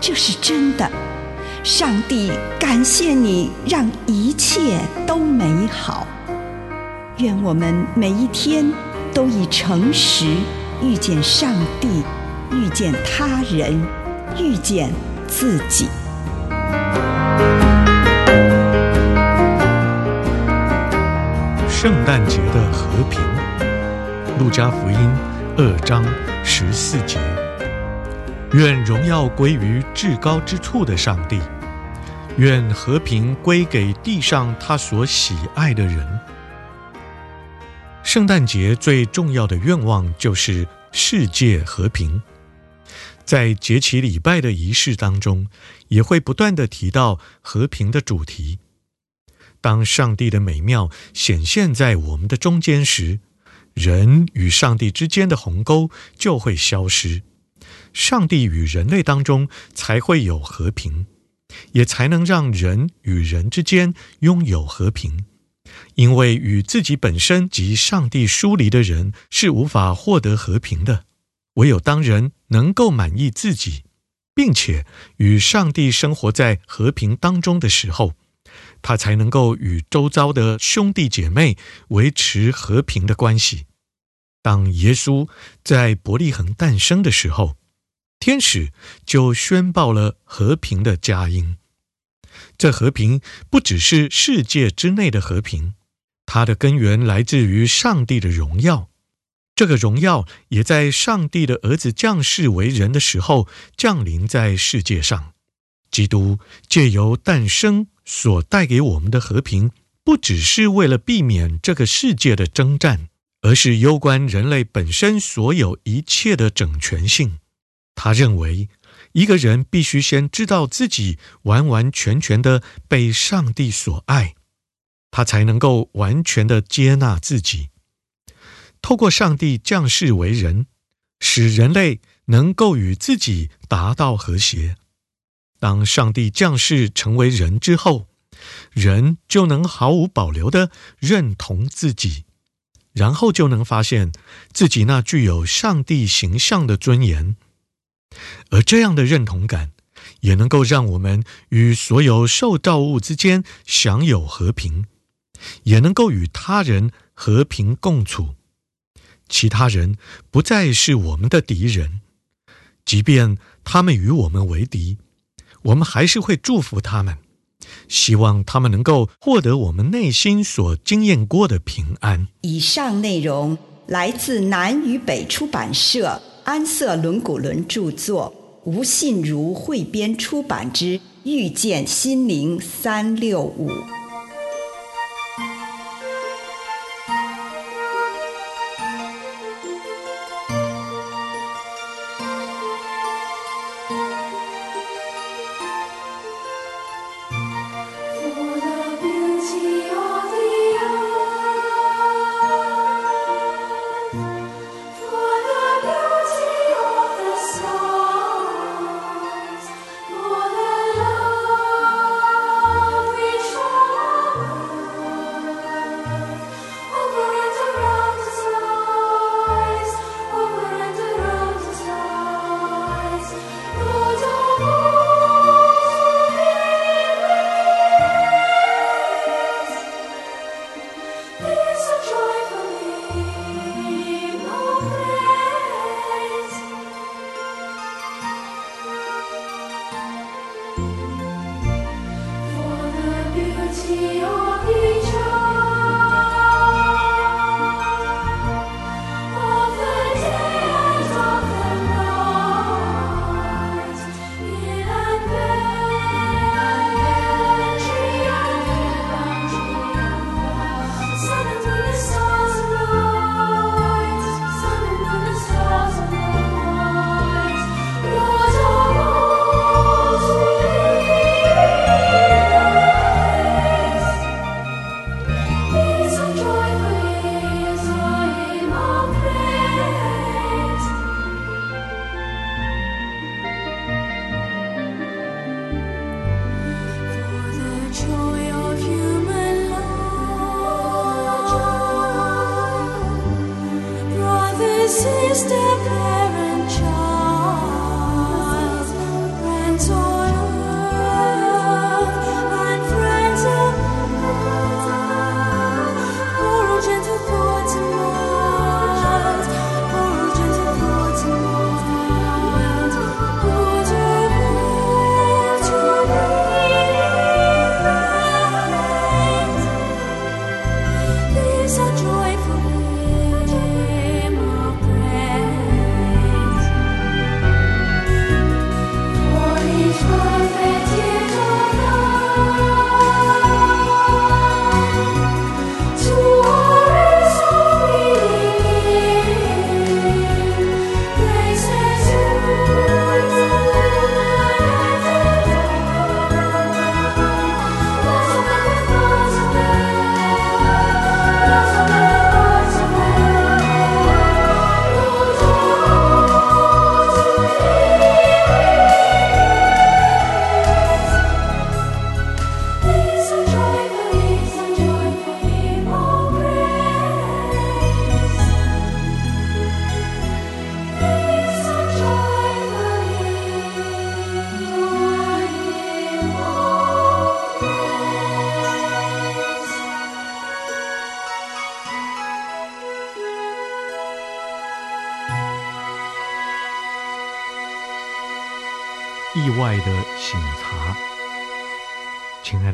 这是真的，上帝感谢你，让一切都美好。愿我们每一天都以诚实遇见上帝，遇见他人，遇见自己。圣诞节的和平，路加福音二章十四节。愿荣耀归于至高之处的上帝，愿和平归给地上他所喜爱的人。圣诞节最重要的愿望就是世界和平。在节期礼拜的仪式当中，也会不断地提到和平的主题。当上帝的美妙显现在我们的中间时，人与上帝之间的鸿沟就会消失。上帝与人类当中才会有和平，也才能让人与人之间拥有和平。因为与自己本身及上帝疏离的人是无法获得和平的。唯有当人能够满意自己，并且与上帝生活在和平当中的时候，他才能够与周遭的兄弟姐妹维持和平的关系。当耶稣在伯利恒诞生的时候，天使就宣报了和平的佳音。这和平不只是世界之内的和平，它的根源来自于上帝的荣耀。这个荣耀也在上帝的儿子降世为人的时候降临在世界上。基督借由诞生所带给我们的和平，不只是为了避免这个世界的征战，而是攸关人类本身所有一切的整全性。他认为，一个人必须先知道自己完完全全的被上帝所爱，他才能够完全的接纳自己。透过上帝降世为人，使人类能够与自己达到和谐。当上帝降世成为人之后，人就能毫无保留的认同自己，然后就能发现自己那具有上帝形象的尊严。而这样的认同感，也能够让我们与所有受造物之间享有和平，也能够与他人和平共处。其他人不再是我们的敌人，即便他们与我们为敌，我们还是会祝福他们，希望他们能够获得我们内心所经验过的平安。以上内容来自南与北出版社。安瑟伦古伦著作，吴信如汇编出版之《遇见心灵三六五》。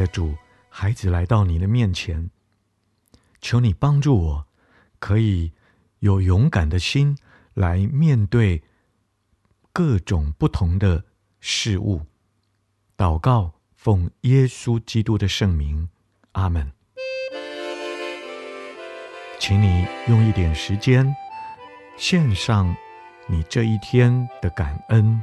的主，孩子来到你的面前，求你帮助我，可以有勇敢的心来面对各种不同的事物。祷告，奉耶稣基督的圣名，阿门。请你用一点时间，献上你这一天的感恩。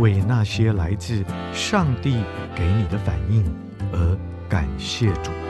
为那些来自上帝给你的反应而感谢主。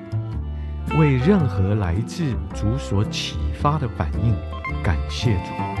为任何来自主所启发的反应，感谢主。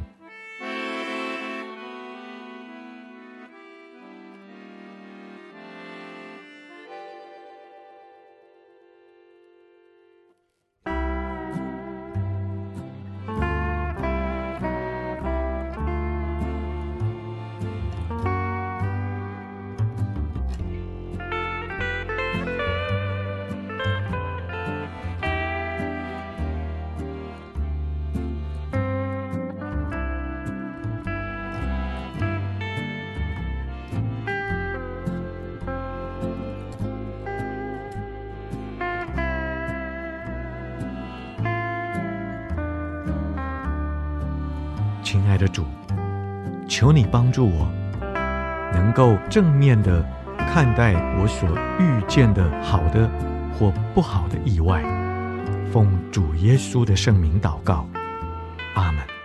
亲爱的主，求你帮助我，能够正面的看待我所遇见的好的或不好的意外。奉主耶稣的圣名祷告，阿门。